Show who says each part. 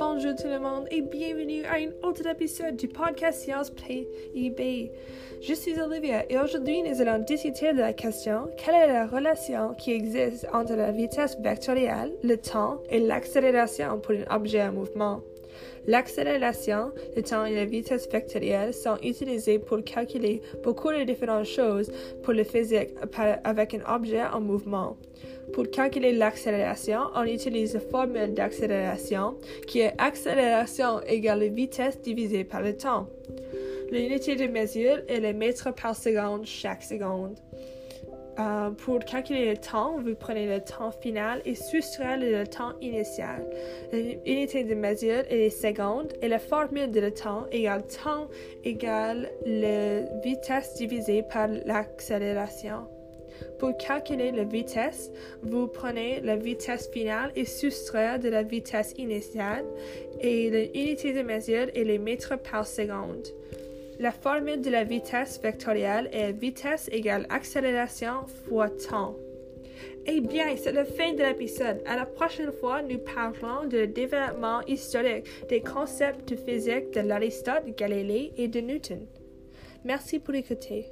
Speaker 1: Bonjour tout le monde et bienvenue à un autre épisode du podcast Science PIB. Je suis Olivia et aujourd'hui nous allons discuter de la question quelle est la relation qui existe entre la vitesse vectorielle, le temps et l'accélération pour un objet en mouvement? L'accélération, le temps et la vitesse vectorielle sont utilisés pour calculer beaucoup de différentes choses pour la physique avec un objet en mouvement. Pour calculer l'accélération, on utilise la formule d'accélération qui est accélération égale vitesse divisée par le temps. L'unité de mesure est le mètre par seconde chaque seconde. Euh, pour calculer le temps, vous prenez le temps final et soustraire le temps initial. L'unité de mesure est les secondes et la formule de le temps égale temps égale la vitesse divisée par l'accélération. Pour calculer la vitesse, vous prenez la vitesse finale et soustraire de la vitesse initiale et l'unité de mesure est les mètres par seconde. La formule de la vitesse vectorielle est vitesse égale accélération fois temps. Eh bien, c'est la fin de l'épisode. À la prochaine fois, nous parlerons du développement historique des concepts de physique de l'Aristote, Galilée et de Newton. Merci pour écouter.